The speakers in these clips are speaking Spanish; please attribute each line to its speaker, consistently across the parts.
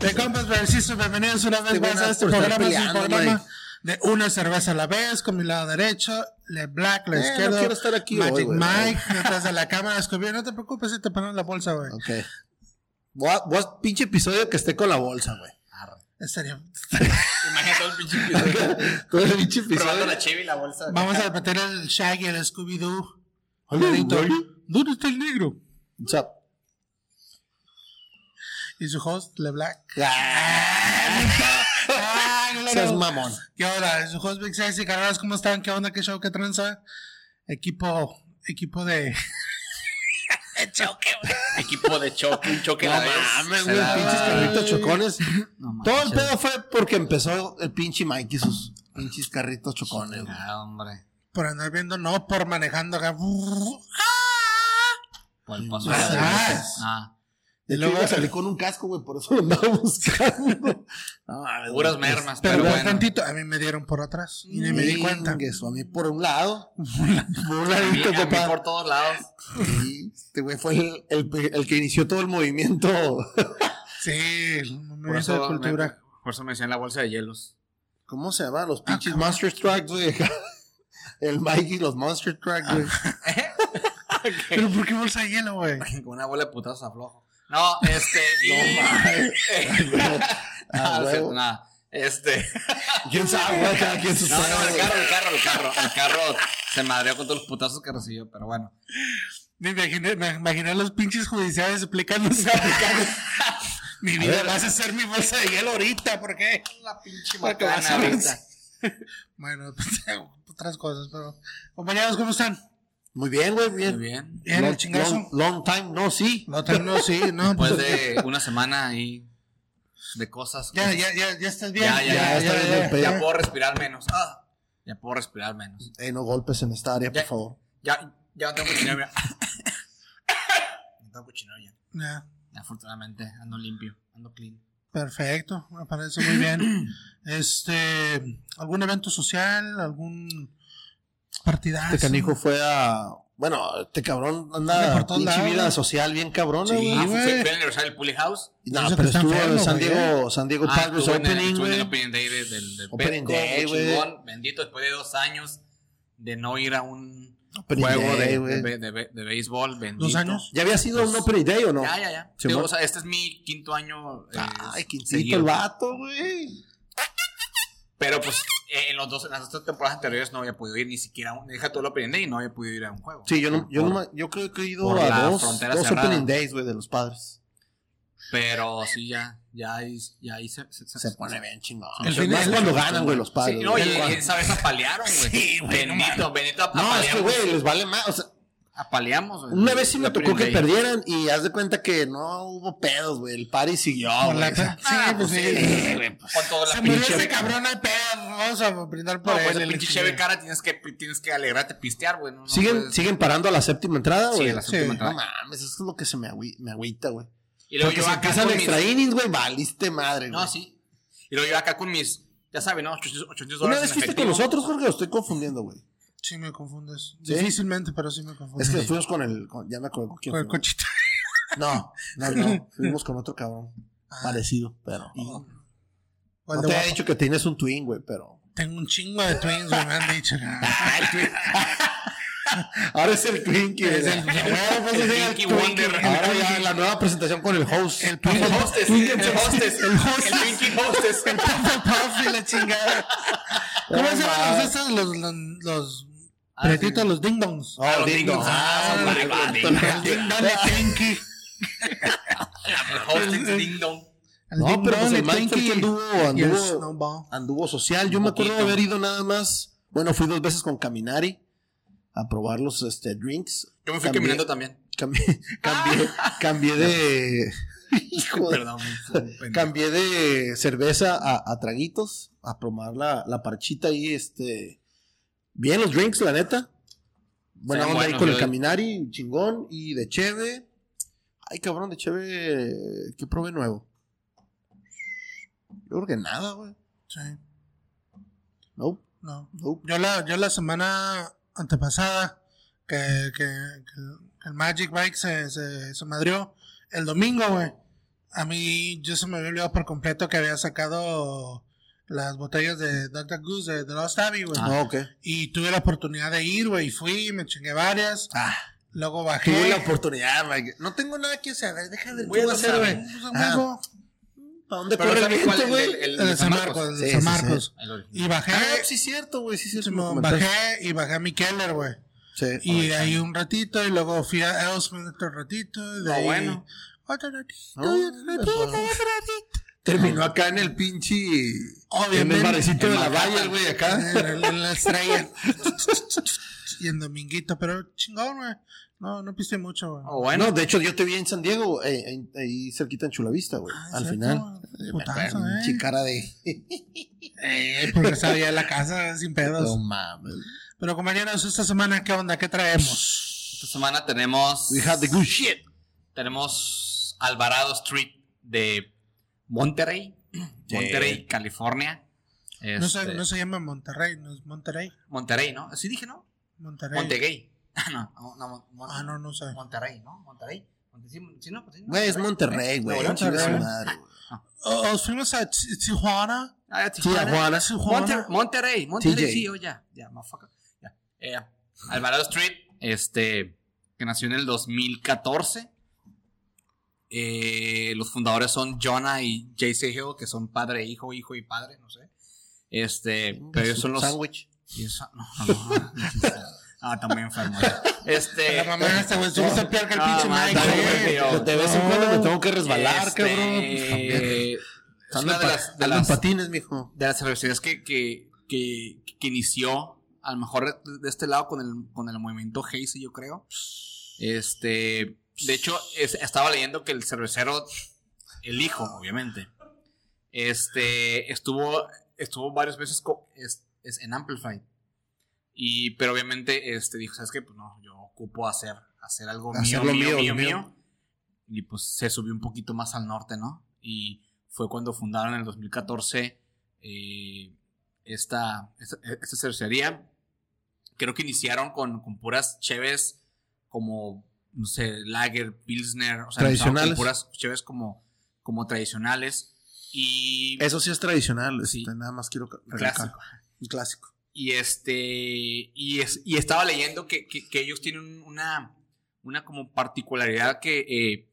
Speaker 1: De compas, versitos, bienvenidos una vez más a este programa. Es un
Speaker 2: peleando,
Speaker 1: programa de una cerveza a la vez, con mi lado derecho, le black, le
Speaker 2: Eh, no
Speaker 1: izquierdo.
Speaker 2: quiero estar aquí
Speaker 1: Magic
Speaker 2: hoy.
Speaker 1: Mike, detrás de la cámara, Escobido. No te preocupes si te ponen la bolsa, güey.
Speaker 2: Ok. Voy a- pinche episodio que esté con la bolsa, güey.
Speaker 1: Estaría-
Speaker 3: Imagina todo el pinche episodio.
Speaker 2: Todo el pinche
Speaker 3: Probando
Speaker 2: episodio.
Speaker 3: la cheve y la bolsa.
Speaker 1: Vamos a meter el Shaggy, el Scooby-Doo. ¿Dónde está el negro?
Speaker 2: What's up?
Speaker 1: Y su host, Le Black.
Speaker 2: Ah,
Speaker 1: Ah, no, no,
Speaker 2: Seas
Speaker 1: no.
Speaker 2: mamón.
Speaker 1: ¿Qué onda? Su host Big Sexy, carreras, ¿cómo están? ¿Qué onda? ¿Qué show? ¿Qué tranza? Equipo, equipo de... choque, güey.
Speaker 3: Equipo de choque, un choque
Speaker 2: No mames, güey. Pinches carritos chocones.
Speaker 3: No
Speaker 2: Todo el pedo fue porque empezó el pinche Mike y sus pinches carritos chocones, güey.
Speaker 3: Ah, hombre.
Speaker 1: Por andar viendo, no por manejando acá.
Speaker 3: Por el paso
Speaker 1: Ah.
Speaker 3: de la Ah,
Speaker 2: De
Speaker 1: Y
Speaker 2: hecho,
Speaker 1: luego-
Speaker 2: iba a salir con un casco, güey, por eso lo andaba buscando. No, mames,
Speaker 3: puras mermas,
Speaker 1: Pero,
Speaker 3: pero,
Speaker 1: ver
Speaker 3: bueno.
Speaker 1: tantito, a mí me dieron por atrás y ni me di cuenta.
Speaker 2: Ingues, a mí por un lado. por un
Speaker 3: A mí,
Speaker 2: ladito,
Speaker 3: a mí
Speaker 2: papá.
Speaker 3: por todos lados.
Speaker 2: Sí, este güey fue el, el- el que inició todo el movimiento.
Speaker 1: Sí, el de
Speaker 3: eso,
Speaker 1: cultura.
Speaker 3: me, por eso me decían la bolsa de hielos.
Speaker 2: ¿Cómo se llama? Los
Speaker 1: Ah,
Speaker 2: pinches
Speaker 1: cabrón.
Speaker 2: Monster Trucks, güey. El Mike y los Monster Trucks, güey.
Speaker 1: Pero ¿por qué bolsa de hielo, güey?
Speaker 3: Con una bola de putazos aflojo. No, este.
Speaker 2: Ah,
Speaker 3: no, no es
Speaker 2: huevo.
Speaker 3: cierto, nada. Este.
Speaker 2: ¿Quién sabe, güey? Cada quien sus
Speaker 3: No, no, el carro, el carro, el carro. El carro se madreó con todos los putazos que recibió, pero bueno.
Speaker 1: Me imaginé, me imaginé los pinches judiciales explicándose. aplicando. mi vida
Speaker 2: ver.
Speaker 1: vas a hacer mi bolsa de hielo ahorita, ¿por qué?
Speaker 3: La pinche macana ahorita.
Speaker 1: Bueno, pues, otras cosas, pero. Compañeros, ¿cómo están?
Speaker 2: Muy bien, güey, bien.
Speaker 3: Muy bien.
Speaker 1: Bien,
Speaker 2: long, long, long time, no, sí.
Speaker 1: No, tal- no, sí, no.
Speaker 3: Después de una semana ahí de cosas.
Speaker 1: ya, ya, ya, ya estás bien.
Speaker 3: Ya, ya,
Speaker 2: ya, está bien el pedo.
Speaker 3: Ya puedo respirar menos. Ah, ya puedo respirar menos.
Speaker 2: Eh, no golpes en esta área,
Speaker 3: Ya.
Speaker 2: por favor.
Speaker 3: Ya, ya no tengo cochinero, mira. No tengo cochinero ya.
Speaker 1: Ya,
Speaker 3: Ya, Afortunadamente, ando limpio, ando clean.
Speaker 1: perfecto, me parece muy bien. Este, ¿algún evento social? ¿Algún partidazo?
Speaker 2: Este canijo fue a. Bueno, este cabrón
Speaker 1: Anda por
Speaker 2: pinche
Speaker 1: lados,
Speaker 2: vida
Speaker 1: güey.
Speaker 2: social bien cabrona,
Speaker 1: Sí,
Speaker 2: güey.
Speaker 3: Ah, fue,
Speaker 1: güey.
Speaker 3: fue, el aniversario del Pulley House.
Speaker 2: No, pero estuvo en San
Speaker 1: güey.
Speaker 2: Diego, San Diego
Speaker 3: Ah,
Speaker 2: Padres Opening,
Speaker 3: en el
Speaker 2: güey.
Speaker 3: Opening Day de- del, del
Speaker 2: Opening
Speaker 3: Petco,
Speaker 2: Day, güey.
Speaker 3: bendito, después de dos años de no ir a un
Speaker 2: Opening
Speaker 3: juego
Speaker 2: Day,
Speaker 3: de,
Speaker 2: güey.
Speaker 3: de, de- de- de béisbol, bendito.
Speaker 1: ¿Dos años?
Speaker 2: ¿Ya había sido un Opening Day o no?
Speaker 3: Ya, ya, ya.
Speaker 2: Sí,
Speaker 3: Digo, o sea, este es mi quinto año. eh,
Speaker 2: Ay,
Speaker 3: seguido.
Speaker 2: el vato, güey.
Speaker 3: Pero pues eh, en, los dos, en las dos temporadas anteriores no había podido ir ni siquiera a un. Deja todo el Opening Day y no había podido ir a un juego.
Speaker 2: Sí, yo no, yo
Speaker 3: Por-
Speaker 2: no, me- yo creo que he ido a dos, dos. Opening Days, güey, de los padres.
Speaker 3: Pero sí, ya. Ya ahí, ya ahí se, se,
Speaker 2: Se pone bien chingón.
Speaker 1: El
Speaker 2: Más
Speaker 1: fin de-
Speaker 2: cuando ganan, güey, los padres.
Speaker 3: Sí, no, y, esa vez apalearon, güey.
Speaker 1: Sí, güey,
Speaker 3: Bendito, bendito,
Speaker 2: No, es que, güey, les vale más. O sea,
Speaker 3: Apaleamos, güey.
Speaker 2: una vez sí me tocó que perdieran y haz de cuenta que no hubo pedos, güey. El party siguió, güey. sea,
Speaker 1: sí,
Speaker 3: Ah,
Speaker 1: pues
Speaker 3: pues
Speaker 1: sí.
Speaker 3: sí, güey. Con toda la
Speaker 1: Se murió ese cabrón, hay pedo. Vamos a brindar por
Speaker 3: No, pues el pinche cheve cara tienes que, tienes que alegrarte, pistear, güey. No, no
Speaker 2: ¿Siguen,
Speaker 3: puedes-
Speaker 2: ¿Siguen parando a la séptima entrada,
Speaker 3: Sí,
Speaker 2: güey?
Speaker 3: a la séptima
Speaker 1: Sí.
Speaker 3: entrada.
Speaker 2: No mames, eso es lo que se me, agüi- me agüita, güey.
Speaker 3: Y luego
Speaker 2: Porque
Speaker 3: yo
Speaker 2: si
Speaker 3: acá
Speaker 2: empiezan extra
Speaker 3: mis...
Speaker 2: innings, güey, valiste madre, güey.
Speaker 3: No, sí. Y luego yo acá con mis... Ya saben, ¿no? 800, 800
Speaker 2: Una
Speaker 3: dólares
Speaker 2: vez fuiste con nosotros, Jorge, lo estoy confundiendo, güey.
Speaker 1: Sí, me confundes.
Speaker 2: ¿Sí?
Speaker 1: Difícilmente, pero sí me confundes.
Speaker 2: Es que fuimos con el. con- ya me acuerdo con quién.
Speaker 1: Con el cochito.
Speaker 2: No, no, no. Fuimos con otro cabrón. Parecido, pero.
Speaker 1: O el
Speaker 2: No te había dicho que tienes un twin, güey, pero.
Speaker 1: Tengo un chingo de twins, güey, me han dicho.
Speaker 2: Ahora es el Twinkie.
Speaker 1: Es el-
Speaker 2: güey.
Speaker 1: Ahora, pues,
Speaker 3: El
Speaker 1: el
Speaker 3: Twinkie Wonder.
Speaker 2: Ahora ya la nueva presentación con el host.
Speaker 1: El Twinkie.
Speaker 3: hostess, el hostess,
Speaker 1: El hostess.
Speaker 3: el Twinkie hostess.
Speaker 1: El Puff y la chingada. ¿Cómo
Speaker 2: Oh,
Speaker 1: se llaman los? Los, los,
Speaker 3: Ah,
Speaker 1: pretitos,
Speaker 3: sí.
Speaker 1: los ding dongs.
Speaker 2: Oh,
Speaker 3: los
Speaker 2: ding
Speaker 3: ding
Speaker 2: dong.
Speaker 3: dongs. Ah, son
Speaker 2: el
Speaker 3: ding dong.
Speaker 1: El ding dong de.
Speaker 3: El hostess ding dong.
Speaker 2: No,
Speaker 1: ding
Speaker 2: pero pues el anduvo, anduvo, social. Yo
Speaker 3: Un
Speaker 2: me acuerdo de haber ido nada más. Bueno, fui dos veces con Caminari a probar los este, drinks.
Speaker 3: Yo me fui
Speaker 2: Cambié-
Speaker 3: caminando también.
Speaker 2: Cambié, cambié, cambié de. Hijo de.
Speaker 3: Perdón.
Speaker 2: Cambié de cerveza a, a traguitos, a probar la, la parchita ahí, este. Bien los drinks, la neta. Buena onda ahí con el Caminari, chingón. Y de Cheve. Ay, cabrón, de Cheve. ¿Qué probé nuevo? Yo creo que nada, güey.
Speaker 1: Sí,
Speaker 2: Nope,
Speaker 1: no.
Speaker 2: nope.
Speaker 1: Yo la, yo la semana antepasada que, que, que el, que el Magic Bike se, se, se madrió el domingo, güey. A mí, yo se me había olvidado por completo que había sacado las botellas de Dr. Goose de, de Lost Abbey, güey.
Speaker 2: Ah, ok.
Speaker 1: Y tuve la oportunidad de ir, güey, y fui, me chingué varias.
Speaker 2: Ah,
Speaker 1: Luego bajé.
Speaker 2: tuve la oportunidad, Mike. No tengo nada que hacer. A deja de
Speaker 3: a
Speaker 2: qué voy a hacer, güey.
Speaker 1: Pues,
Speaker 2: ¿Para dónde
Speaker 3: Pero
Speaker 2: corre el viento,
Speaker 3: El,
Speaker 2: güey?
Speaker 3: el- el
Speaker 1: el
Speaker 3: de
Speaker 1: de San Marcos, el de
Speaker 2: Sí,
Speaker 1: San
Speaker 2: sí, sí.
Speaker 1: Marcos.
Speaker 3: El original.
Speaker 1: Y bajé,
Speaker 2: Ah, sí, cierto, güey. Sí, cierto.
Speaker 1: bajé y bajé a mi Keller, güey.
Speaker 2: Sí.
Speaker 1: Y ahí un ratito, y luego fui a Elsmith otro ratito. Y de
Speaker 3: No,
Speaker 1: ahí,
Speaker 3: bueno.
Speaker 1: Otro ratito, otro ratito,
Speaker 2: pues,
Speaker 1: otro ratito.
Speaker 2: Terminó acá en el pinche.
Speaker 1: Obviamente.
Speaker 2: En el barecito de
Speaker 3: En
Speaker 2: la valla, güey, acá.
Speaker 1: En, en la estrella. y en dominguito, pero chingón, güey. No, no piste mucho, güey.
Speaker 3: Oh, bueno.
Speaker 2: No, de hecho, yo te vi en San Diego, eh, ahí cerquita en Chulavista, güey.
Speaker 1: Ah,
Speaker 2: al
Speaker 1: cierto,
Speaker 2: final.
Speaker 1: putazo,
Speaker 2: Eh,
Speaker 1: eh.
Speaker 2: pinche cara de.
Speaker 1: Eh, porque sabía la casa sin pedos.
Speaker 2: No mames.
Speaker 1: Pero compañeros, esta semana, ¿qué onda? ¿Qué traemos?
Speaker 3: Esta semana tenemos.
Speaker 2: We had the good shit.
Speaker 3: Tenemos Alvarado Street de Monterrey. Monterrey, California.
Speaker 1: No se,
Speaker 3: Este,
Speaker 1: no se llama Monterrey, no es Monterrey.
Speaker 3: Monterrey, ¿no? Así dije, ¿no?
Speaker 1: Monterrey.
Speaker 3: Montegay. no, no, no, Mon-
Speaker 1: Ah, no, no sé.
Speaker 3: Monterrey, ¿no? Monterrey. Monte- sí, sí, no, pues sí,
Speaker 2: Güey, es Monterrey, güey. Güey.
Speaker 1: Oh, oh, fuimos a Ti- Tijuana.
Speaker 3: Ah,
Speaker 2: Tijuana.
Speaker 3: Tijuana.
Speaker 1: Tijuana.
Speaker 3: Monter- Monterrey, Monterrey,
Speaker 2: TJ.
Speaker 3: sí, oh, ya, ya, motherfucker. Ya. Eh, Alvarado Street, este, que nació en el 2014. Eh, los fundadores son Jonah y JC Hill, que son padre, hijo, hijo y padre, no sé. Este, pero ellos son los.
Speaker 2: Sándwich.
Speaker 3: y eso- no, no, no. Ah, también enfermo. Este.
Speaker 1: La mamá esta, güey. Peor que el pinche Mike.
Speaker 2: De vez en cuando me tengo que resbalar,
Speaker 3: este,
Speaker 2: cabrón. Pues, también.
Speaker 3: es
Speaker 2: Ando
Speaker 3: una
Speaker 2: en
Speaker 3: de las, de las-
Speaker 2: patines, mijo.
Speaker 3: de las que, que, que, que inició, a lo mejor de, de este lado, con el, con el movimiento Hazy, yo creo. Este, de hecho, es- estaba leyendo que el cervecero, el hijo, obviamente, este, estuvo, estuvo varias veces co- es, es en Amplify. Y, pero obviamente, este, dijo, ¿sabes qué? Pues no, yo ocupo hacer, hacer algo mío, mío,
Speaker 2: mío,
Speaker 3: mío,
Speaker 2: lo mío.
Speaker 3: mío. Y pues se subió un poquito más al norte, ¿no? Y fue cuando fundaron en el 2014 eh, esta, esta, esta cervecería. Creo que iniciaron con, con puras cheves como, no sé, Lager, Pilsner, o sea,
Speaker 2: Tradicionales.
Speaker 3: Puras cheves como, como tradicionales. Y,
Speaker 2: Eso sí es tradicional.
Speaker 3: Sí.
Speaker 2: este, nada más quiero recalcar.
Speaker 3: clásico.
Speaker 2: Un clásico.
Speaker 3: Y este. Y, es, y estaba leyendo que, que- que ellos tienen una. Una como particularidad que eh,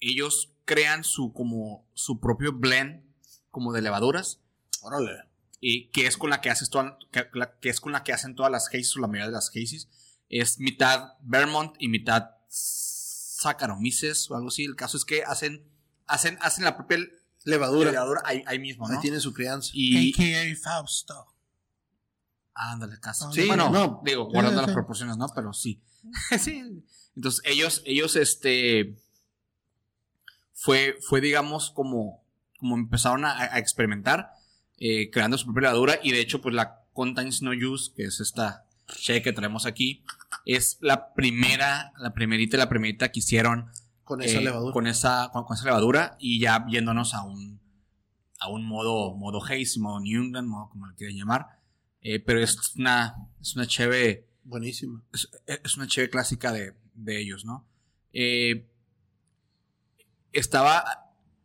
Speaker 3: ellos crean su como su propio blend como de levaduras.
Speaker 2: Órale.
Speaker 3: Y que es con la que haces toda, que, es con la que hacen todas las Hazes o la mayoría de las Hazes. Es mitad Vermont y mitad Saccharomyces o algo así. El caso es que hacen hacen hacen la propia
Speaker 2: Levadura.
Speaker 3: levadura ahí, ahí mismo,
Speaker 2: Ahí
Speaker 3: ¿no?
Speaker 2: tiene su crianza.
Speaker 3: Y
Speaker 1: AKA Fausto.
Speaker 3: Ándale, caso.
Speaker 1: Sí,
Speaker 3: bueno,
Speaker 2: no.
Speaker 3: digo, guardando
Speaker 1: sí.
Speaker 3: las proporciones, ¿no? Pero sí. sí. Entonces, ellos, ellos, este. Fue, fue digamos, como, como empezaron a, a experimentar, eh, creando su propia levadura. Y de hecho, pues la Contains No Use, que es esta che que traemos aquí, es la primera, la primerita, la primerita que hicieron
Speaker 2: Con esa
Speaker 3: eh,
Speaker 2: levadura.
Speaker 3: Con esa, con, con esa levadura y ya yéndonos a un, a un modo, modo Haze, modo New England, modo como le quieran llamar. Eh, pero es una, es una cheve,
Speaker 2: Buenísima.
Speaker 3: es, es una cheve clásica de, de ellos, ¿no? Eh, estaba,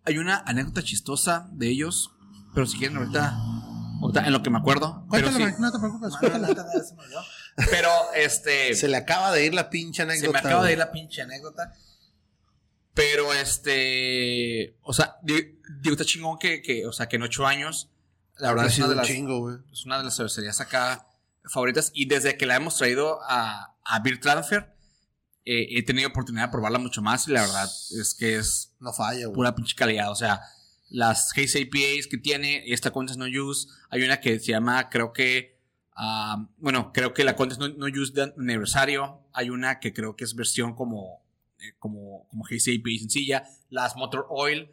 Speaker 3: hay una anécdota chistosa de ellos, pero si quieren ahorita, en lo que me acuerdo. Pero, sí,
Speaker 1: no te preocupes.
Speaker 3: Se pero este
Speaker 2: Se le acaba de ir la pinche
Speaker 3: se
Speaker 2: anécdota.
Speaker 3: me acaba de ir la pinche anécdota. Pero este. O sea, di- digo, está chingón que, que, o sea, que en ocho años. La verdad es una, de las,
Speaker 2: chingo, güey.
Speaker 3: es una de las cervecerías acá favoritas. Y desde que la hemos traído a, a Beer Transfer, eh, he tenido oportunidad de probarla mucho más. Y la verdad es que es
Speaker 2: No falla, güey.
Speaker 3: pura pinche calidad. O sea, las Haze IPAs que tiene, esta Contest No Use, hay una que se llama, creo que, ah, bueno, creo que la Contest No, No Use de aniversario, hay una que creo que es versión como, eh, como, como Haze IPA sencilla, las Motor Oil,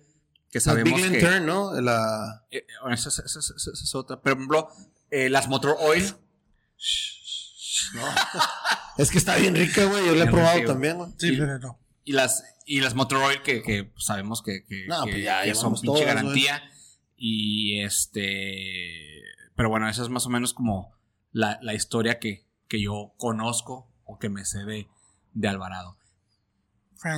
Speaker 3: que sabemos
Speaker 2: Big
Speaker 3: que...
Speaker 2: Lantern, ¿no? La.
Speaker 3: eh, bueno, esa, esa- esa- esa- esa es otra. Pero, por ejemplo, eh, las Motor Oil,
Speaker 2: No. es que está bien rica, güey. Yo la he probado también, güey.
Speaker 1: Sí,
Speaker 3: Y-
Speaker 1: pero no.
Speaker 3: Y las y las Motor Oil que, que sabemos que, que,
Speaker 2: No,
Speaker 3: que-
Speaker 2: pues ya,
Speaker 3: son pinche
Speaker 2: todas,
Speaker 3: garantía y este pero bueno esa es más o menos como la, la historia que, que yo conozco o que me sé de, de Alvarado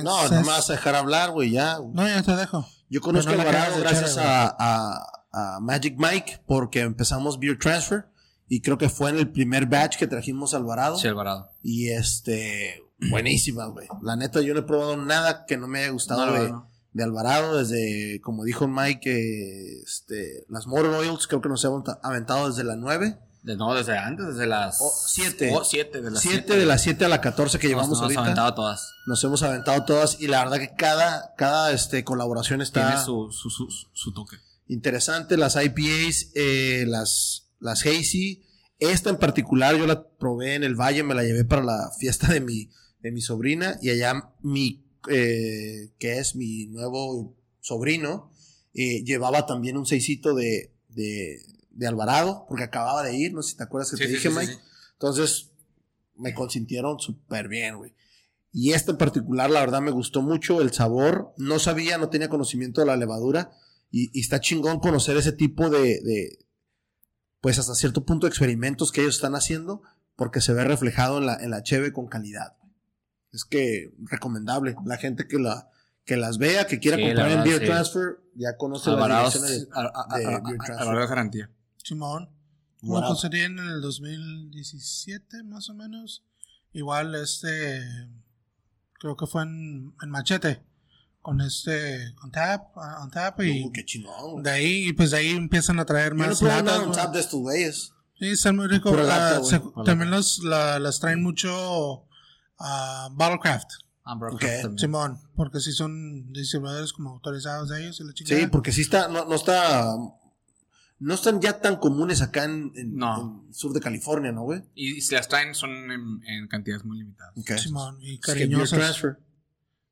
Speaker 2: No, no me vas a dejar hablar, güey, ya.
Speaker 1: No, ya te dejo.
Speaker 2: Yo conozco a Alvarado gracias
Speaker 1: echar,
Speaker 2: a, a- a Magic Mike porque empezamos Beer Transfer y creo que fue en el primer batch que trajimos a Alvarado.
Speaker 3: Sí, Alvarado.
Speaker 2: Y este, buenísimas, güey. La neta, yo no he probado nada que no me haya gustado
Speaker 3: No,
Speaker 2: de,
Speaker 3: no.
Speaker 2: de Alvarado, desde, como dijo Mike, eh, este, las Motor Oils, creo que nos hemos aventado desde la 9.
Speaker 3: De- no, desde antes, desde las.
Speaker 2: Oh, siete.
Speaker 3: Oh, siete, de las
Speaker 2: 7 de las 7 a la 14 que
Speaker 3: Nos-
Speaker 2: llevamos
Speaker 3: nos
Speaker 2: ahorita.
Speaker 3: aventado todas.
Speaker 2: Nos hemos aventado todas y la verdad que cada, cada este, colaboración está
Speaker 3: Tiene su, su, su, su toque.
Speaker 2: interesante. Las IPAs, eh, las, las Hazy. Esta en particular yo la probé en el Valle, me la llevé para la fiesta de mi, de mi sobrina y allá mi, eh, que es mi nuevo sobrino, eh, llevaba también un seisito de, de, de Alvarado, porque acababa de ir, no sé si te acuerdas que
Speaker 3: Sí,
Speaker 2: te
Speaker 3: sí,
Speaker 2: dije,
Speaker 3: sí,
Speaker 2: Mike. Entonces, me consintieron súper bien, güey. Y esta en particular, la verdad, me gustó mucho el sabor. No sabía, no tenía conocimiento de la levadura. Y, y está chingón conocer ese tipo de, de, pues hasta cierto punto, experimentos que ellos están haciendo, porque se ve reflejado en la, en la cheve con calidad. Es que recomendable. La gente que, la, que las vea, que quiera
Speaker 3: Sí, la
Speaker 2: comprar en Beer
Speaker 3: sí.
Speaker 2: Transfer, ya conoce
Speaker 3: Alvarado.
Speaker 2: las direcciones de-
Speaker 3: a-
Speaker 2: de
Speaker 3: a-
Speaker 2: Beer Transfer.
Speaker 3: Garantía.
Speaker 1: Simón.
Speaker 2: Wow.
Speaker 1: Bueno, sería en el 2017, más o menos. Igual, este. Creo que fue en, en Machete. Con este. Con Tap. On Tap. Y
Speaker 2: Uy, qué chingón.
Speaker 1: de ahí, y pues de ahí empiezan a traer
Speaker 2: Yo no
Speaker 1: más
Speaker 2: probé
Speaker 1: latas. güey.
Speaker 2: tap de estos güeyes.
Speaker 1: Sí, están muy ricos. Ah, también los, la- las traen mucho a Battlecraft.
Speaker 3: Amber
Speaker 2: Ok.
Speaker 3: Craft también.
Speaker 1: Simón. Porque sí son distribuidores como autorizados de ellos y la chingada.
Speaker 2: Sí, porque sí está, no, no está, no están ya tan comunes acá en, en-
Speaker 3: No.
Speaker 2: en sur de California, ¿no, güey?
Speaker 3: Y si las traen son en, en cantidades muy limitadas.
Speaker 2: Ok.
Speaker 1: Simón. Y cariñosas.
Speaker 2: Transfer.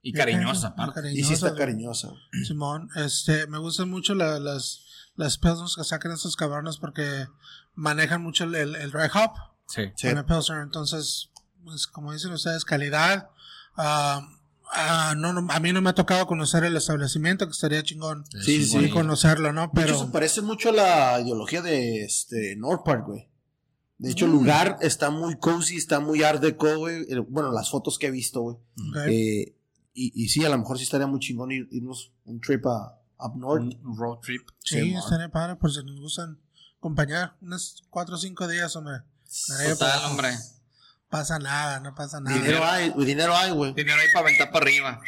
Speaker 3: Y cariñosas
Speaker 1: Muy
Speaker 3: aparte.
Speaker 2: Y sí está cariñosa. güey.
Speaker 1: Simón, este, me gustan mucho la- las, las que sacan estos cabrones porque manejan mucho el, el, el dry hop
Speaker 3: Sí.
Speaker 2: Sí.
Speaker 1: con el pilsner. Entonces, pues, como dicen ustedes, calidad. Ah, ah, no, no, a mí no me ha tocado conocer el establecimiento, que estaría chingón
Speaker 2: Sí, sí, sí.
Speaker 1: conocerlo, ¿no?
Speaker 2: De hecho,
Speaker 1: Pero
Speaker 2: se parece mucho a la ideología de este, North Park, güey. De hecho, el
Speaker 1: Mm.
Speaker 2: lugar está muy cozy, está muy art deco, güey. Bueno, las fotos que he visto, güey.
Speaker 1: ok.
Speaker 2: Eh, y, y sí, a lo mejor sí estaría muy chingón ir- irnos un trip a up north.
Speaker 3: Un road trip.
Speaker 1: sí,
Speaker 2: Simón.
Speaker 1: estaría padre por si nos gustan acompañar unos cuatro o cinco días, hombre.
Speaker 3: Total, hombre.
Speaker 1: Pasa nada, no pasa nada.
Speaker 2: Dinero hay, güey, dinero hay, güey.
Speaker 3: Dinero ahí para aventar para arriba.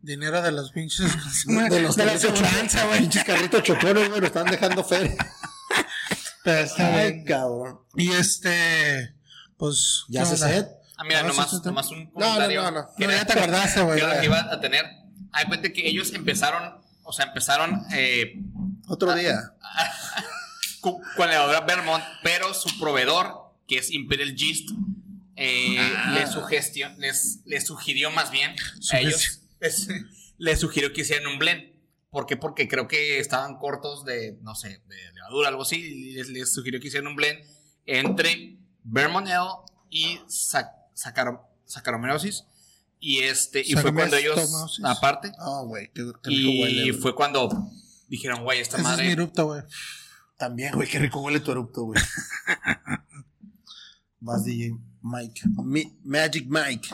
Speaker 1: Dinero de los pinches.
Speaker 2: De los
Speaker 1: de aseguranza, güey.
Speaker 2: Pinches carritos chocones, güey, lo están dejando feria.
Speaker 1: Pero está
Speaker 2: Ay,
Speaker 1: bien.
Speaker 2: cabrón.
Speaker 1: Y este, pues.
Speaker 2: ¿Ya
Speaker 1: ¿qué
Speaker 2: se sed?
Speaker 3: Ah, mira,
Speaker 1: No,
Speaker 3: nomás, nomás un
Speaker 2: No, no,
Speaker 3: comentario.
Speaker 2: no, no.
Speaker 3: que
Speaker 1: No,
Speaker 3: era-
Speaker 1: ya te acordaste, güey.
Speaker 3: que era lo que iba a tener. Hay cuenta que ellos empezaron, o sea, empezaron eh,
Speaker 2: Otro día.
Speaker 3: cu- con la levadura Vermont, pero su proveedor, que es Imperial Gist, eh,
Speaker 2: Ah.
Speaker 3: les, sugestió, les, les sugirió más bien a ellos, les, les sugirió que hicieran un blend. ¿Por qué? Porque creo que estaban cortos de, no sé, de levadura, algo así, y les, les sugirió que hicieran un blend entre Vermont y Sac- Saccaro- Saccharomyces. Y este, y fue cuando ellos, aparte,
Speaker 2: Ah, qué, qué
Speaker 3: y
Speaker 2: huele.
Speaker 3: fue cuando dijeron, güey, esta
Speaker 1: Ese es mi
Speaker 3: madre.
Speaker 1: erupto, güey.
Speaker 2: También, güey, qué rico huele tu erupto, güey. Vas, DJ Mike. Mi- Magic Mike.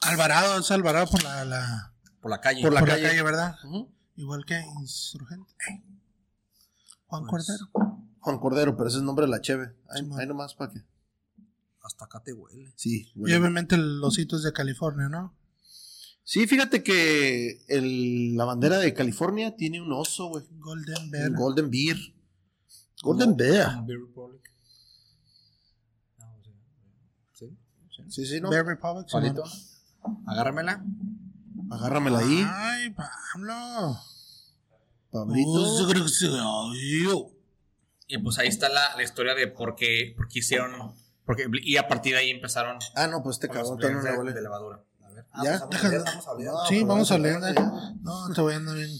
Speaker 1: Alvarado, es Alvarado por la, la,
Speaker 3: por la calle.
Speaker 2: Por la
Speaker 1: por
Speaker 2: calle.
Speaker 1: la calle, ¿verdad? Igual que Insurgente. Juan
Speaker 2: Pues,
Speaker 1: Cordero.
Speaker 2: Juan Cordero, pero ese es el nombre de la cheve. Ahí, nomás para que.
Speaker 3: Hasta acá te huele.
Speaker 2: Sí,
Speaker 1: Y
Speaker 2: huele.
Speaker 1: obviamente los hitos de California, ¿no?
Speaker 2: Sí, fíjate que el- la bandera de California tiene un oso, güey.
Speaker 1: Golden Bear.
Speaker 2: Un Golden Beer. Golden Bear.
Speaker 3: Beer Republic. No, sí. Sí. sí.
Speaker 2: ¿no?
Speaker 1: Bear Republic.
Speaker 3: Agárramela.
Speaker 2: Agárramela ahí,
Speaker 1: Ay, Pablo.
Speaker 2: Pablito.
Speaker 3: Y pues ahí está la, la historia de por qué, por qué hicieron. Porque, y a partir de ahí empezaron
Speaker 2: Ah, no, pues este cabrón me
Speaker 3: de, levadura. A ver.
Speaker 2: ¿Ya?
Speaker 3: pues,
Speaker 1: Déjalo.
Speaker 3: vamos a.
Speaker 2: No,
Speaker 1: Sí, vamos a leer.
Speaker 2: hablar,
Speaker 1: No, te voy a andar bien.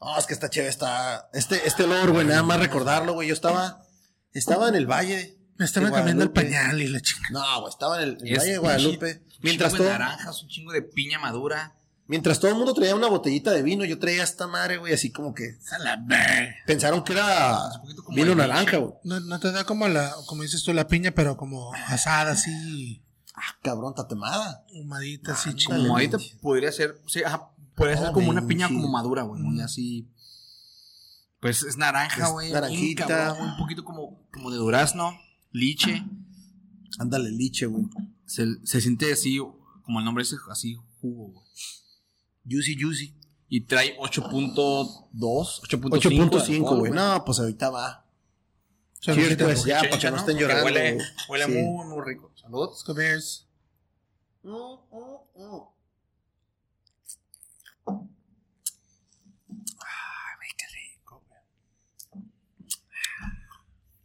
Speaker 2: No, es que esta cheve está. Este, este olor, güey, nada más recordarlo, güey. Yo estaba. Estaba en el valle.
Speaker 1: Me estaba
Speaker 2: de
Speaker 1: cambiando el pañal y la chica.
Speaker 2: No, güey, estaba en el, en valle de
Speaker 3: un
Speaker 2: Guadalupe. Mientras
Speaker 3: chingo
Speaker 2: todo,
Speaker 3: de naranjas, un chingo de piña madura.
Speaker 2: mientras todo el mundo traía una botellita de vino, yo traía esta madre, güey, así como que. Pensaron que era vino naranja, güey.
Speaker 1: No, no te da como la, como dices tú, la piña, pero como asada, así,
Speaker 2: Ah, cabrón, tatemada.
Speaker 1: humadita, así chingada.
Speaker 3: Como ahorita podría ser. Sí, ajá, Puede ser
Speaker 2: Oh,
Speaker 3: como una piña como madura, güey. Muy
Speaker 1: Mm.
Speaker 3: así. Pues es naranja, güey.
Speaker 2: naranjita.
Speaker 3: Un poquito como, como de durazno, liche.
Speaker 2: Ándale, liche, güey.
Speaker 3: Se, se siente así, como el nombre es así, jugo, güey.
Speaker 2: Juicy, juicy.
Speaker 3: Y trae 8.2, 8.5.
Speaker 2: 8.5, güey. No, pues ahorita va. Cheers, pues,
Speaker 1: güey.
Speaker 2: ya, para que no estén llorando.
Speaker 3: Huele,
Speaker 2: güey.
Speaker 3: huele
Speaker 2: Sí.
Speaker 3: muy, muy rico. Saludos.
Speaker 1: Let's go Bears.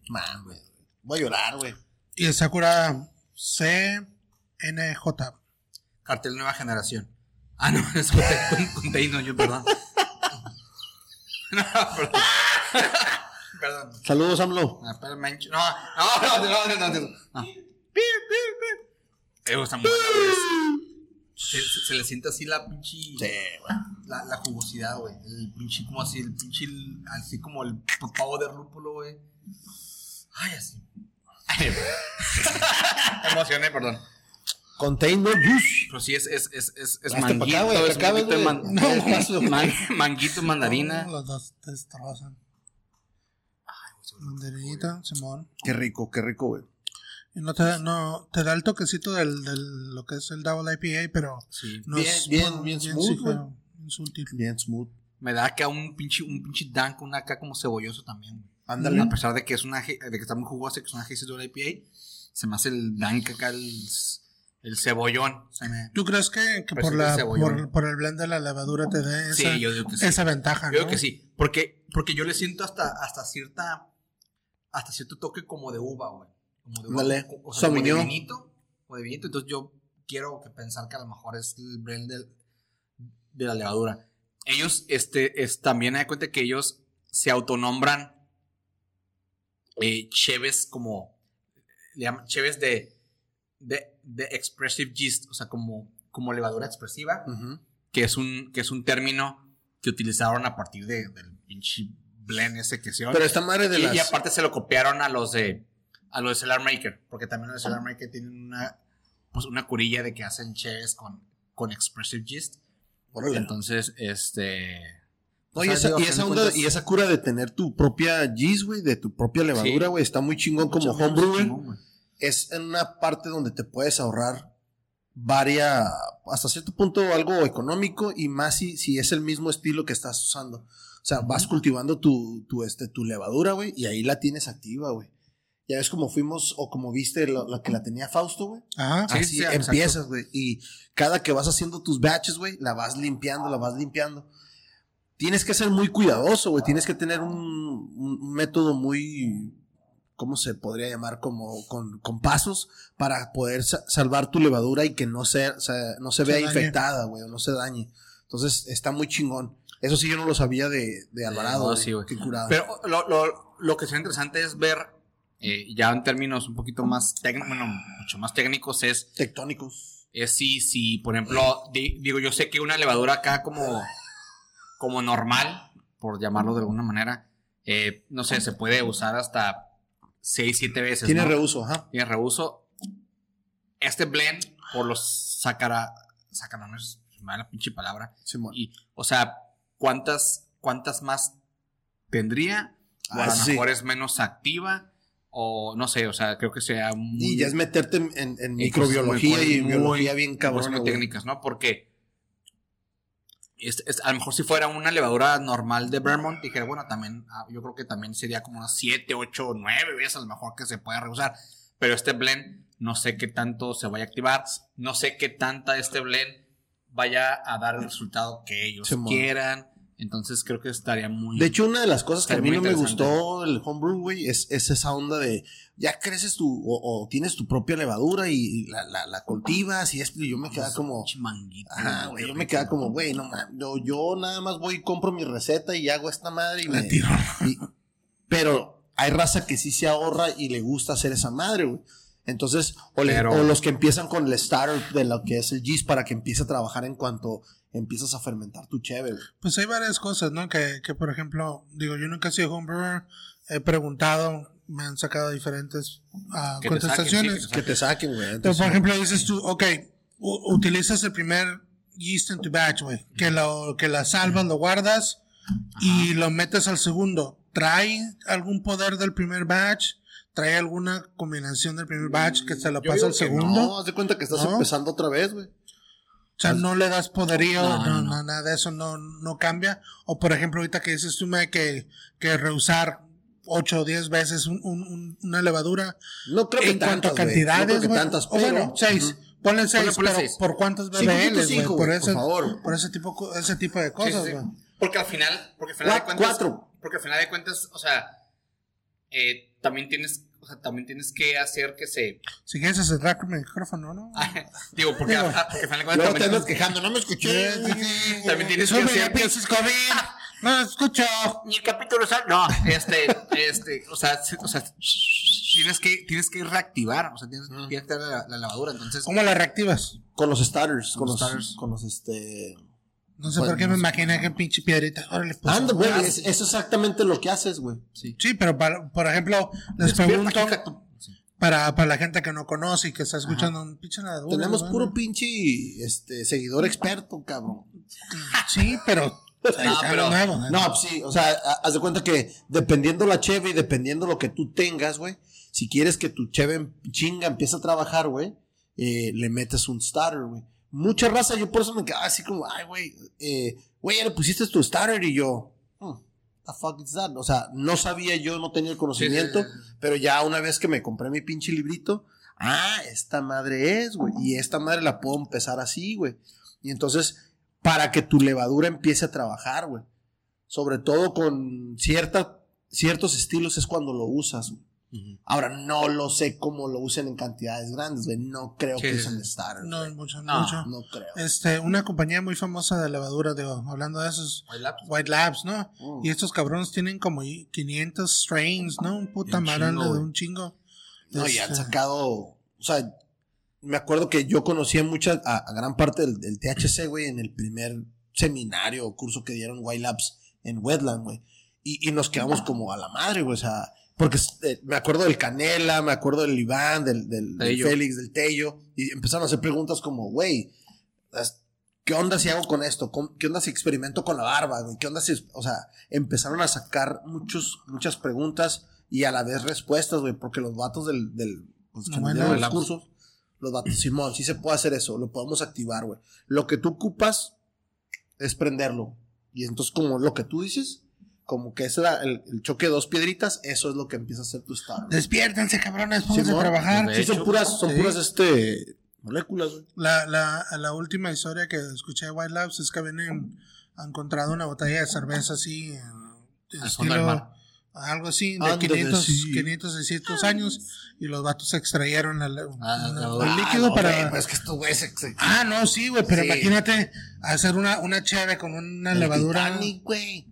Speaker 2: Man, güey. Voy a llorar, güey.
Speaker 1: Y el Sakura CNJ.
Speaker 3: Cartel Nueva Generación. Ah, no, es con, Teino, yo, perdón. no, perdón. perdón.
Speaker 2: Saludos, AMLO.
Speaker 3: Ah, No, no, no, no, no, no, no. no. Me gusta mucho, güey. Se, se- se le siente así la pinche.
Speaker 2: Sí, güey.
Speaker 3: La, la jugosidad, güey. El pinche, como así, el pinche. Así como el pavo de lúpulo, güey. Ay, así. Emocioné, perdón.
Speaker 2: Contain no juice.
Speaker 3: Pero sí, es, es, es, es, es
Speaker 2: pa' acá,
Speaker 3: manguito,
Speaker 2: güey,
Speaker 3: es
Speaker 2: te
Speaker 3: manguito, de
Speaker 2: güey.
Speaker 3: man-
Speaker 2: No,
Speaker 3: man- manguito, mandarina.
Speaker 1: Los dos destrozan. Mandarinita, Simón.
Speaker 2: Qué rico, qué rico, güey.
Speaker 1: Y no te, da- no, te da el toquecito del, del, lo que es el Double IPA, pero
Speaker 3: Sí.
Speaker 1: no
Speaker 2: Bien,
Speaker 1: es
Speaker 2: bien, bien
Speaker 1: sí,
Speaker 2: smooth, güey.
Speaker 1: bien sutil.
Speaker 2: Bien smooth.
Speaker 3: Me da acá un pinche, un pinche dank, un acá como cebolloso también. güey.
Speaker 2: Ándale.
Speaker 3: A pesar de que es una, de que está muy jugosa, que es una Hazy Double IPA, se me hace el dank acá, el, el cebollón. Se me-
Speaker 1: ¿Tú crees que, que
Speaker 3: Parece
Speaker 1: por, la,
Speaker 3: cebollón.
Speaker 1: por, por el blend de la levadura te dé esa,
Speaker 3: Sí, yo digo que sí.
Speaker 1: esa ventaja?
Speaker 3: Yo que sí. Porque, porque yo le siento hasta, hasta cierta. Hasta cierto toque como de uva, güey. Como de uva. O- sea, como de vinito. O de vinito. Entonces yo quiero que pensar que a lo mejor es el blend del- de la levadura. Ellos, este, es, también hay cuenta que ellos se autonombran eh, cheves como. Le llaman cheves de, de, de expressive yeast. O sea, como, como levadura expresiva que es un, que es un término que utilizaron a partir de, del pinche blend ese que se
Speaker 2: Pero esta madre de
Speaker 3: y,
Speaker 2: las.
Speaker 3: y aparte se lo copiaron a los de a los de Cellar Maker, porque también los de Cellar Maker tienen una pues una curilla de que hacen cheves con, con expressive yeast. Entonces, este
Speaker 2: No, y,
Speaker 3: sea,
Speaker 2: esa,
Speaker 3: digo,
Speaker 2: y esa
Speaker 3: de
Speaker 2: onda,
Speaker 3: cuentas-
Speaker 2: y esa cura de tener tu propia yeast, güey, de tu propia levadura,
Speaker 3: Sí.
Speaker 2: güey, está muy chingón como
Speaker 3: Mucho
Speaker 2: homebrew, güey.
Speaker 3: chingón, güey.
Speaker 2: Es en una parte donde te puedes ahorrar varia, hasta cierto punto algo económico y más si, si es el mismo estilo que estás usando. O sea, vas cultivando tu, tu, este, tu levadura, güey, y ahí la tienes activa, güey. Ya ves como fuimos, o como viste la, la que la tenía Fausto, güey.
Speaker 1: Ajá.
Speaker 3: Sí,
Speaker 2: Así
Speaker 3: sí, exacto.
Speaker 2: empiezas, güey. Y cada que vas haciendo tus batches, güey, la vas limpiando, la vas limpiando. Tienes que ser muy cuidadoso, güey. Tienes que tener un, un- método muy, ¿cómo se podría llamar? Como con, con pasos para poder sa- salvar tu levadura y que no se, se- no se
Speaker 1: Se
Speaker 2: vea
Speaker 1: dañe.
Speaker 2: infectada, güey, o no se dañe. Entonces está muy chingón. Eso sí yo no lo sabía de, de Alvarado.
Speaker 3: no, sí, güey.
Speaker 2: Qué curada.
Speaker 3: Pero lo, lo, lo que sería interesante es ver, eh, ya en términos un poquito más técnicos, bueno, mucho más técnicos, es,
Speaker 2: Tectónicos.
Speaker 3: es si, si, por ejemplo, di- digo, yo sé que una levadura acá como, como normal, por llamarlo de alguna manera, eh, no sé, se puede usar hasta 6, 7 veces.
Speaker 2: Tiene
Speaker 3: ¿no?
Speaker 2: reuso, ajá.
Speaker 3: Tiene reuso. Este blend, por los sacara, sacara, no es mala pinche palabra.
Speaker 2: Simón.
Speaker 3: Y, o sea, ¿cuántas, cuántas más tendría? O a
Speaker 2: Ah,
Speaker 3: lo
Speaker 2: sí.
Speaker 3: mejor es menos activa. O no sé, o sea, creo que sea muy.
Speaker 2: Y ya es meterte en, en- microbiología
Speaker 3: cosas muy-
Speaker 2: y biología bien cabrón.
Speaker 3: técnicas, ¿no? Porque es- es- a lo mejor si fuera una levadura normal de Vermont, dijera, bueno, también, ah, yo creo que también sería como unas 7, 8, 9 veces a lo mejor que se pueda reusar. Pero este blend, no sé qué tanto se vaya a activar, no sé qué tanta este blend vaya a dar el resultado que ellos quieran. Entonces creo que estaría muy...
Speaker 2: De hecho, una de las cosas que a mí no me gustó el homebrew, güey, es, es esa onda de ya creces tu, o, o tienes tu propia levadura y la, la, la cultivas y esto, y yo me quedaba como, ajá, güey, yo me quedaba como, güey, no mames, yo, yo nada más voy y compro mi receta y hago esta madre y me.
Speaker 1: tiro.
Speaker 2: y- pero hay raza que sí se ahorra y le gusta hacer esa madre, güey. Entonces, o, le-
Speaker 3: Pero-
Speaker 2: o los que empiezan con el starter de lo que es el yeast para que empiece a trabajar en cuanto empiezas a fermentar tu cheve.
Speaker 1: Pues hay varias cosas, ¿no? Que, que por ejemplo, digo, yo nunca he sido homebrewer, he preguntado, me han sacado diferentes ah,
Speaker 3: Que te saquen,
Speaker 1: contestaciones.
Speaker 3: sí,
Speaker 2: Que te saquen, güey. Entonces,
Speaker 1: por ejemplo, dices tú, ok, utilizas el primer yeast en tu batch, güey. Que, lo, que la salvas, lo guardas y lo metes al segundo. ¿Trae algún poder del primer batch? ¿Trae alguna combinación del primer batch que se lo
Speaker 2: Yo
Speaker 1: pasa al segundo?
Speaker 2: No, haz de cuenta que estás
Speaker 1: ¿No?
Speaker 2: empezando otra vez, güey.
Speaker 1: O sea, no le das poderío,
Speaker 3: No,
Speaker 1: no,
Speaker 3: no,
Speaker 1: no,
Speaker 3: no.
Speaker 1: nada de eso no, no cambia. O por ejemplo, ahorita que dices tú, Mae, que, que rehusar 8 o 10 veces un- un- un- una levadura
Speaker 2: No creo que
Speaker 1: en cuanto a
Speaker 2: tantas, güey.
Speaker 1: cantidades,
Speaker 2: No creo que
Speaker 1: güey.
Speaker 2: tantas,
Speaker 1: o bueno, 6. Ponle 6,
Speaker 3: ponle
Speaker 1: pero
Speaker 3: seis.
Speaker 1: ¿por BBLs, güey?
Speaker 2: cinco,
Speaker 1: Por, ese,
Speaker 2: por favor.
Speaker 1: por ese tipo, ese tipo de cosas,
Speaker 3: Sí, sí. Porque al final, porque al final de
Speaker 2: Cua-
Speaker 3: cuentas.
Speaker 2: cuatro.
Speaker 3: Porque al final de cuentas, o sea, eh, también tienes, o sea, también tienes que hacer que se.
Speaker 1: Si quieres acercar con el micrófono, ¿no?
Speaker 3: digo, porque,
Speaker 1: Digo.
Speaker 3: ah, porque al final de cuentas
Speaker 2: Luego te
Speaker 3: también,
Speaker 2: andas quejando, no me escuché.
Speaker 3: también tienes que hacer que.
Speaker 1: No escucho.
Speaker 3: Ni el capítulo sal- No, este, este, o sea, o sea, tienes que, tienes que reactivar, o sea, tienes que activar la, la lavadura, entonces.
Speaker 1: ¿Cómo la reactivas?
Speaker 2: Con los starters, con
Speaker 3: Con
Speaker 2: los,
Speaker 3: starters.
Speaker 2: con los este.
Speaker 1: No sé
Speaker 2: Pues,
Speaker 1: por qué me
Speaker 2: no
Speaker 1: imaginé que pinche piedrita. Órale, pues.
Speaker 2: Anda, güey,
Speaker 1: ah,
Speaker 2: es, es exactamente lo que haces, güey.
Speaker 3: Sí.
Speaker 1: Sí, pero para, por ejemplo, les
Speaker 3: Despierta,
Speaker 1: pregunto.
Speaker 3: Sí.
Speaker 1: para, para la gente que no conoce y que está escuchando un pinche nada.
Speaker 2: Tenemos puro pinche este, seguidor experto, cabrón.
Speaker 1: Sí, pero. está
Speaker 3: pero-
Speaker 1: nuevo, ¿no?
Speaker 2: No, pues sí, o sea, ha- haz de cuenta que dependiendo la cheve y dependiendo lo que tú tengas, güey, si quieres que tu cheve chinga empiece a trabajar, güey, eh, le metes un starter, güey. Mucha raza, yo por eso me quedaba así como, ay, güey, eh, güey, ya le pusiste tu starter y yo, hmm, the fuck is that? O sea, no sabía yo, no tenía el conocimiento,
Speaker 3: Sí, sí, sí.
Speaker 2: pero ya una vez que me compré mi pinche librito, ah, esta madre es, güey, y esta madre la puedo empezar así, güey. Y entonces, para que tu levadura empiece a trabajar, güey. Sobre todo con cierta, ciertos estilos es cuando lo usas, güey. Ahora, no lo sé cómo lo usen en cantidades grandes, güey. No creo
Speaker 3: Sí,
Speaker 2: que usen
Speaker 3: sí.
Speaker 2: starter.
Speaker 1: No, mucho,
Speaker 3: No.
Speaker 1: mucho.
Speaker 2: No creo.
Speaker 1: Este, una compañía muy famosa de levadura, digo, hablando de esos,
Speaker 3: White Labs.
Speaker 1: White Labs, ¿no?
Speaker 2: Mm.
Speaker 1: Y estos cabrones tienen como 500 strains, ¿no? Un puta
Speaker 2: chingo,
Speaker 1: de un chingo.
Speaker 2: No, y han
Speaker 1: Este,
Speaker 2: sacado, o sea, me acuerdo que yo conocía mucha, a, a gran parte del, del THC, güey, en el primer seminario o curso que dieron White Labs en Wetland, güey. Y, y nos quedamos como a la madre, güey, o sea, porque eh, me acuerdo del Canela, me acuerdo del Iván, del, del. Félix, del Tello, y empezaron a hacer preguntas como, güey, ¿qué onda si hago con esto? ¿Cómo- ¿Qué onda si experimento con la barba, güey? ¿Qué onda si, o sea, empezaron a sacar muchos, muchas preguntas y a la vez respuestas, güey, porque los vatos del, del pues,
Speaker 1: Bueno,
Speaker 2: los cursos, los vatos, Simón, sí se puede hacer eso, lo podemos activar, güey. Lo que tú ocupas es prenderlo. Y entonces, como lo que tú dices, como que ese era el, el choque de dos piedritas, eso es lo que empieza a hacer tu estado.
Speaker 1: Despiértense, cabrones, pónganse a trabajar.
Speaker 2: Sí, son puras, son
Speaker 1: sí.
Speaker 2: puras, este, moléculas, güey.
Speaker 1: La, la, la última historia que escuché de White Labs es que habían encontrado una botella de cerveza así, eh, de
Speaker 3: Al fondo del
Speaker 1: estilo,
Speaker 3: mar.
Speaker 1: algo así, de
Speaker 2: Ándale,
Speaker 1: 500,
Speaker 2: sí.
Speaker 1: 500, 600 años, y los vatos extrayeron la- la-
Speaker 3: Ah,
Speaker 1: una-
Speaker 3: la-
Speaker 1: el líquido
Speaker 2: no,
Speaker 1: para...
Speaker 2: güey, pues es que estos güeyes se- se-
Speaker 1: Ah, no, sí, güey, pero
Speaker 2: Sí.
Speaker 1: imagínate hacer una, una cheve con una
Speaker 2: el
Speaker 1: levadura.
Speaker 2: Titanic, güey.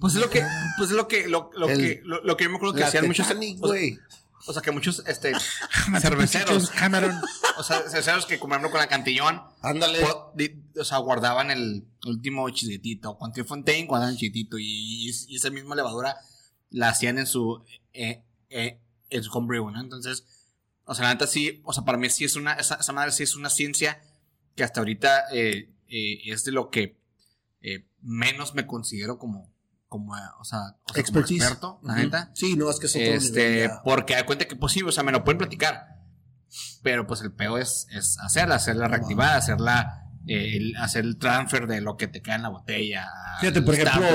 Speaker 3: Pues es lo que, pues es lo que, lo, lo
Speaker 2: El-
Speaker 3: que, lo, lo que yo me acuerdo que hacían muchos,
Speaker 2: Titanic,
Speaker 3: o sea,
Speaker 2: güey.
Speaker 3: o sea, que muchos, este, cerveceros,
Speaker 1: Cameron.
Speaker 3: o sea, cerveceros que compraron con la cantillón,
Speaker 2: Ándale.
Speaker 3: di- o sea, guardaban el último chiquitito, cuando Fontaine guardaban el chiquitito, y, y esa misma levadura la hacían en su, eh, eh, en su homebrew, ¿no? Entonces, o sea, la neta sí, o sea, para mí sí es una, esa, esa madre sí es una ciencia que hasta ahorita eh, eh, es de lo que menos me considero como, como, eh, o sea, o sea, como experto, la
Speaker 2: Ujú.
Speaker 3: neta.
Speaker 2: Sí, no, es que es otro
Speaker 3: Este,
Speaker 2: nivel
Speaker 3: porque da cuenta que pues sí, o sea, me lo pueden platicar. Pero pues el peor es, es hacerla, hacerla reactivada, hacerla, eh, el- hacer el transfer de lo que te queda en la botella.
Speaker 2: Fíjate, por ejemplo,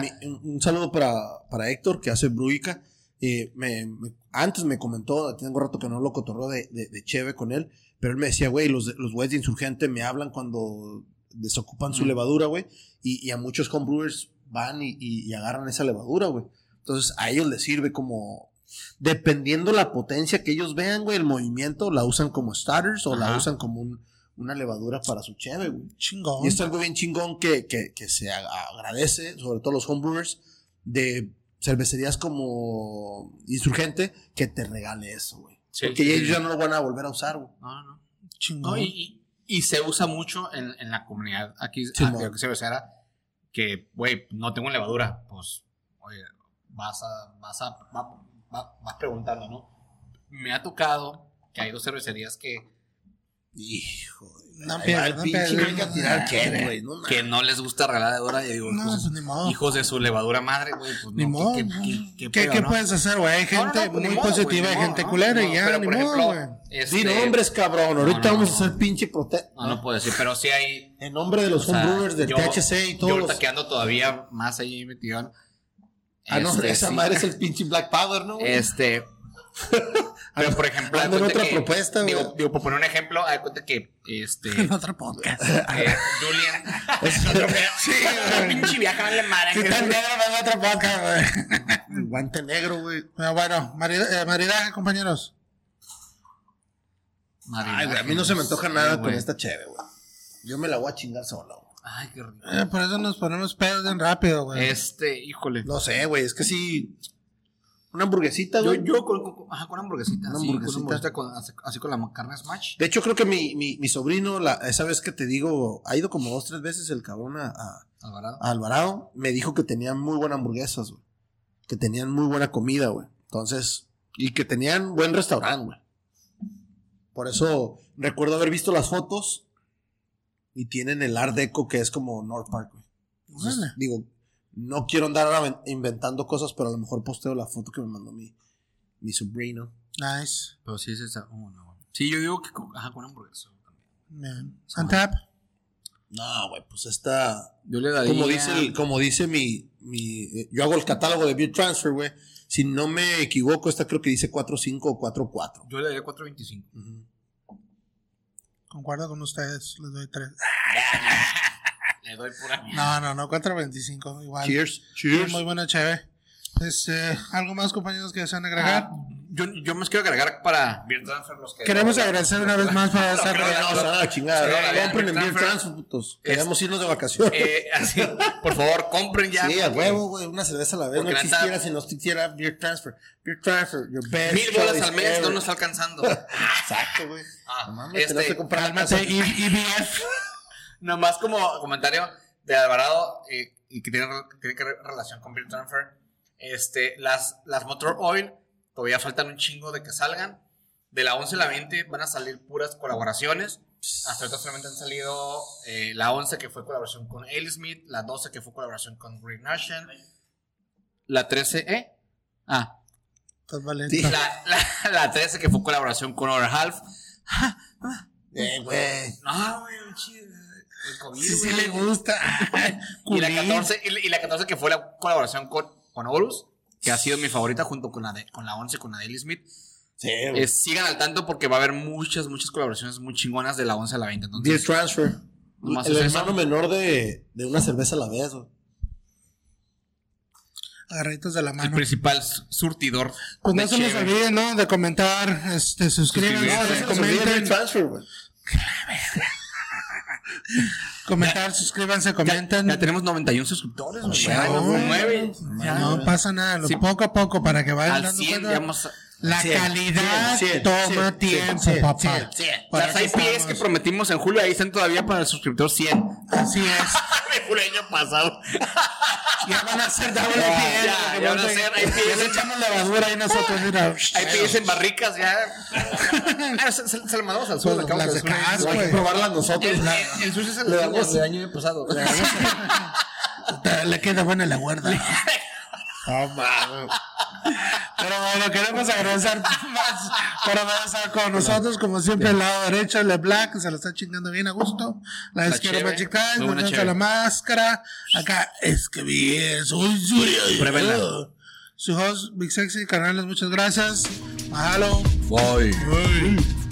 Speaker 2: mi- un, saludo para, para Héctor, que hace Bruica. Eh, me, me- antes me comentó, tengo rato que no lo cotorreo de, de, de Cheve con él, pero él me decía, güey, los, los güeyes de Insurgente me hablan cuando desocupan su
Speaker 3: Mm.
Speaker 2: levadura, güey, y, y a muchos homebrewers van y, y- y agarran esa levadura, güey. Entonces a ellos les sirve como, dependiendo la potencia que ellos vean, güey, el movimiento, la usan como starters o la
Speaker 3: Ajá.
Speaker 2: usan como un- una levadura para su Cheve, güey.
Speaker 1: Chingón.
Speaker 2: Y esto es algo bien chingón que, que, que se ag- agradece, sobre todo los homebrewers, de cervecerías como Insurgente, que te regale eso, güey.
Speaker 3: Sí,
Speaker 2: Porque
Speaker 3: sí,
Speaker 2: ellos
Speaker 3: sí.
Speaker 2: ya no lo van a volver a usar, güey.
Speaker 3: No, no.
Speaker 1: Chingón.
Speaker 3: No, y, y- y se usa mucho en, en la comunidad aquí,
Speaker 2: Sí,
Speaker 3: aquí
Speaker 2: mo.
Speaker 3: aquí cervecera, que, güey, no tengo levadura, pues, oye, vas a, vas a, va- va- vas preguntando, ¿no? Me ha tocado que hay dos cervecerías que
Speaker 2: Hijo.
Speaker 1: No
Speaker 2: el
Speaker 1: no
Speaker 2: pinche a tirar cheve, güey. No
Speaker 3: Que no les gusta regalar levadura. Y digo,
Speaker 1: No,
Speaker 3: pues,
Speaker 1: ni modo.
Speaker 3: hijos de su levadura madre, güey. Pues
Speaker 1: Ni
Speaker 3: no,
Speaker 1: modo.
Speaker 3: ¿qué,
Speaker 1: ¿no?
Speaker 3: qué, qué,
Speaker 1: ¿Qué, qué
Speaker 3: no?
Speaker 1: puedes hacer, güey? Hay
Speaker 3: No, no,
Speaker 1: gente
Speaker 3: no, pues,
Speaker 1: muy
Speaker 3: modo,
Speaker 1: positiva, hay gente culera
Speaker 3: ¿no?
Speaker 1: y ya,
Speaker 3: Pero,
Speaker 1: ni
Speaker 3: por
Speaker 1: modo,
Speaker 3: ejemplo,
Speaker 1: güey.
Speaker 3: este,
Speaker 2: Di nombres, cabrón. Ahorita
Speaker 3: no, no,
Speaker 2: vamos
Speaker 3: no.
Speaker 2: a hacer pinche prote...
Speaker 3: No, no puedo decir, pero sí hay.
Speaker 2: En nombre de los homebrewers del
Speaker 3: yo-
Speaker 2: THC y
Speaker 3: Yo
Speaker 2: todos
Speaker 3: ahorita
Speaker 2: los...
Speaker 3: que ando todavía más ahí metido.
Speaker 2: Ah, no,
Speaker 3: este,
Speaker 2: esa madre es el pinche Black Power, ¿no?
Speaker 3: Este. Pero por ejemplo,
Speaker 2: en otra
Speaker 3: que-
Speaker 2: propuesta.
Speaker 3: Digo, digo, por poner un ejemplo, haz cuenta que este.
Speaker 1: En otro podcast.
Speaker 3: eh, Julian.
Speaker 1: Sí,
Speaker 3: pinche vieja vale madre.
Speaker 1: Si está negro, otro podcast, güey.
Speaker 2: Guante negro, güey.
Speaker 1: Pero bueno, marida- eh, maridaje, compañeros.
Speaker 2: Ay, güey, a mí no se me antoja nada con esta cheve, güey. Yo me la voy a chingar solo, güey.
Speaker 3: Ay, qué rico.
Speaker 1: Eh, por eso nos ponemos pedos bien rápido, güey.
Speaker 3: Este, híjole.
Speaker 2: No sé, güey, es que sí. Una hamburguesita,
Speaker 3: Yo,
Speaker 2: güey.
Speaker 3: yo con, con- ajá, con hamburguesita.
Speaker 2: Una
Speaker 3: sí,
Speaker 2: hamburguesita.
Speaker 3: Con hamburguesita con- así, así con la carne smash.
Speaker 2: De hecho, creo que mi, mi, mi sobrino, la, esa vez que te digo, ha ido como dos, tres veces el cabrón a, a-
Speaker 3: Alvarado.
Speaker 2: a Alvarado. Me dijo que tenían muy buenas hamburguesas, güey. Que tenían muy buena comida, güey. Entonces, y que tenían buen restaurante, güey. Por eso recuerdo haber visto las fotos y tienen el Art Deco que es como North Park, güey. Entonces, digo, no quiero andar ahora inventando cosas, pero a lo mejor posteo la foto que me mandó mi, mi sobrino.
Speaker 1: Nice.
Speaker 3: Pero sí es esa. oh, no. Sí, yo digo que con, ajá, con hamburguesa. también.
Speaker 1: Antap.
Speaker 2: No, güey, pues esta.
Speaker 3: Yo le daría.
Speaker 2: Como dice, el- como dice mi, mi. eh, Yo hago el catálogo de Beer Transfer, güey. Si no me equivoco, esta creo que dice 4.5 o 4.4.
Speaker 3: Yo le daría 4.25.
Speaker 2: Ujú.
Speaker 1: Concuerdo con ustedes. Les doy tres.
Speaker 3: Le doy pura
Speaker 1: No, no, no. 4.25. Igual.
Speaker 2: Cheers. Cheers.
Speaker 1: Muy buena chévere. Este, ¿Algo más, compañeros, que desean agregar?
Speaker 3: Ah, yo, yo me quiero agregar para Beer Transfer los que.
Speaker 1: Queremos agradecer una vez más
Speaker 3: No,
Speaker 1: estar
Speaker 2: No, chingada. ¿no?
Speaker 3: la
Speaker 2: Compren en
Speaker 3: Beer Transfer.
Speaker 2: Transfer, putos. Queríamos irnos de vacaciones.
Speaker 3: Eh, así, por favor, compren ya.
Speaker 2: sí, a huevo, güey. Una cerveza a la vez. No existiera si no existiera Beer Transfer. Beer Transfer, your best.
Speaker 3: Mil bolas al mes
Speaker 2: ever.
Speaker 3: no nos está alcanzando.
Speaker 2: Exacto, güey.
Speaker 3: Ah,
Speaker 2: No mames,
Speaker 3: este,
Speaker 2: que comprar
Speaker 1: Cálmate,
Speaker 2: casa.
Speaker 3: Nomás como comentario de Alvarado eh, y que tiene, tiene que ver relación con Beer Transfer. Este, las, las Motor Oil todavía faltan un chingo de que salgan. De la 11 a la 20 van a salir puras colaboraciones. Hasta ahorita solamente han salido eh, la 11 que fue colaboración con Smith, la 12 que fue colaboración con Green Nation, la 13, ¿eh? Ah,
Speaker 1: valiente.
Speaker 2: Sí.
Speaker 3: la, la, la 13 que fue colaboración con Over Half.
Speaker 2: Eh, güey.
Speaker 3: No, güey, un chido. El COVID,
Speaker 1: Sí, sí le gusta.
Speaker 3: Y la,
Speaker 1: Culín.
Speaker 3: 14, y, la- y la 14 que fue la colaboración con, con Horus, que ha sido mi favorita junto con la, de, con la 11, con la de Ellie Smith.
Speaker 2: Sí, güey.
Speaker 3: Eh, sigan al tanto porque va a haber muchas, muchas colaboraciones muy chingonas de la 11 a la 20.
Speaker 2: Beer
Speaker 3: Entonces,
Speaker 2: Transfer.
Speaker 3: Nomás
Speaker 2: El
Speaker 3: es eso.
Speaker 2: hermano menor de, de una cerveza a la vez, güey.
Speaker 1: Agarritos de la
Speaker 3: el
Speaker 1: mano.
Speaker 3: principal su- surtidor.
Speaker 1: Pues no
Speaker 3: de
Speaker 1: se les olvide, ¿no? De comentar, este, suscríbanse,
Speaker 3: Suscribirse.
Speaker 2: No, no se les olvide Beer
Speaker 1: comenten,
Speaker 2: Transfer, güey.
Speaker 1: comentar, suscríbanse, comenten.
Speaker 3: Ya tenemos 91 suscriptores. güey.
Speaker 1: Ya,
Speaker 3: Ya,
Speaker 1: no.
Speaker 3: Ya.
Speaker 1: No pasa nada, lo
Speaker 3: Sí.
Speaker 1: poco a poco para que vayan
Speaker 3: Al
Speaker 1: dando
Speaker 3: 100
Speaker 1: cuenta.
Speaker 3: ya vamos a-
Speaker 1: La calidad toma tiempo, papá.
Speaker 3: Las IPs
Speaker 1: estamos.
Speaker 3: que prometimos en julio ahí están todavía para el suscriptor 100.
Speaker 1: Así es.
Speaker 3: De año pasado.
Speaker 1: Ya van a ser doble
Speaker 3: Ya,
Speaker 1: IPs,
Speaker 3: ya, ya van a ser
Speaker 1: Ya
Speaker 3: IPs.
Speaker 1: le echamos levadura ahí nosotros, mira.
Speaker 3: IPs en barricas ya. Ah, se, se, se lo mandamos al le acabamos de
Speaker 1: de
Speaker 2: Hay que
Speaker 1: güey.
Speaker 2: probarlas nosotros.
Speaker 3: El,
Speaker 2: La-
Speaker 3: el, sushi es el del año pasado.
Speaker 1: Le queda buena la guarda.
Speaker 2: No.
Speaker 1: Pero bueno, queremos agradecer más por haber estado con nosotros. Como siempre, el lado derecho, el Black, se lo está chingando bien a gusto. La izquierda
Speaker 3: cheve,
Speaker 1: Magic Time,
Speaker 3: muy buena
Speaker 1: nos
Speaker 3: cheve.
Speaker 1: la máscara. Acá, es que bien, soy suyo.
Speaker 3: Pruébenla.
Speaker 1: Su host, Big Sexy, carnales, muchas gracias. Mahalo. Bye.